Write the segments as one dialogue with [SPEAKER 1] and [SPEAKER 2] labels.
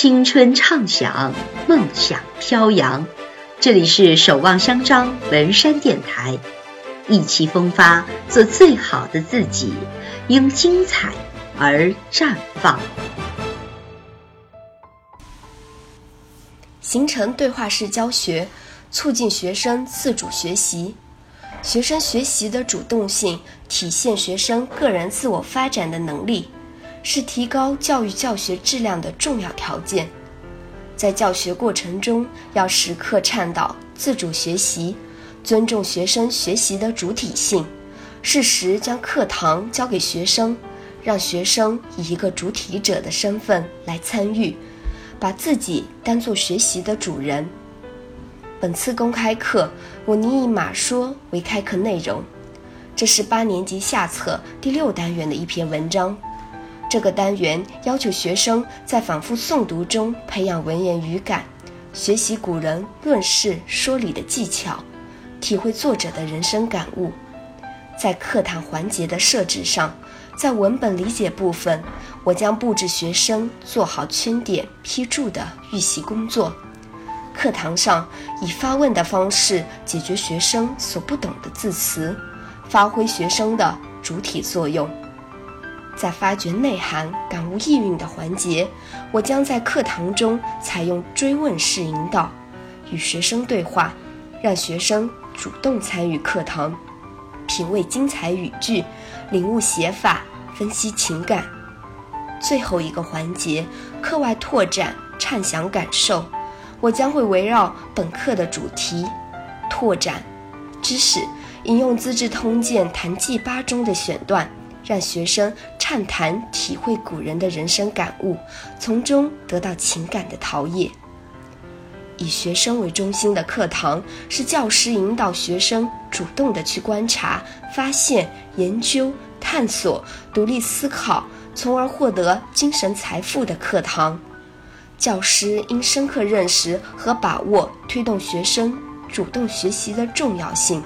[SPEAKER 1] 青春畅想，梦想飘扬。这里是守望相张文山电台，意气风发，做最好的自己，因精彩而绽放。
[SPEAKER 2] 形成对话式教学，促进学生自主学习。学生学习的主动性，体现学生个人自我发展的能力。是提高教育教学质量的重要条件。在教学过程中，要时刻倡导自主学习，尊重学生学习的主体性，适时将课堂交给学生，让学生以一个主体者的身份来参与，把自己当做学习的主人。本次公开课，我拟以马说为开课内容，这是八年级下册第六单元的一篇文章。这个单元要求学生在反复诵读中培养文言语感，学习古人论事说理的技巧，体会作者的人生感悟。在课堂环节的设置上，在文本理解部分，我将布置学生做好圈点批注的预习工作。课堂上以发问的方式解决学生所不懂的字词，发挥学生的主体作用。在发掘内涵、感悟意蕴的环节，我将在课堂中采用追问式引导，与学生对话，让学生主动参与课堂，品味精彩语句，领悟写法，分析情感。最后一个环节，课外拓展、畅想感受，我将会围绕本课的主题，拓展知识，引用《资治通鉴·谈记八》中的选段。让学生畅谈体会古人的人生感悟，从中得到情感的陶冶。以学生为中心的课堂，是教师引导学生主动的去观察、发现、研究、探索、独立思考，从而获得精神财富的课堂。教师应深刻认识和把握推动学生主动学习的重要性。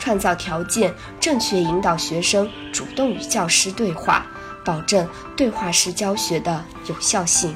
[SPEAKER 2] 创造条件，正确引导学生主动与教师对话，保证对话式教学的有效性。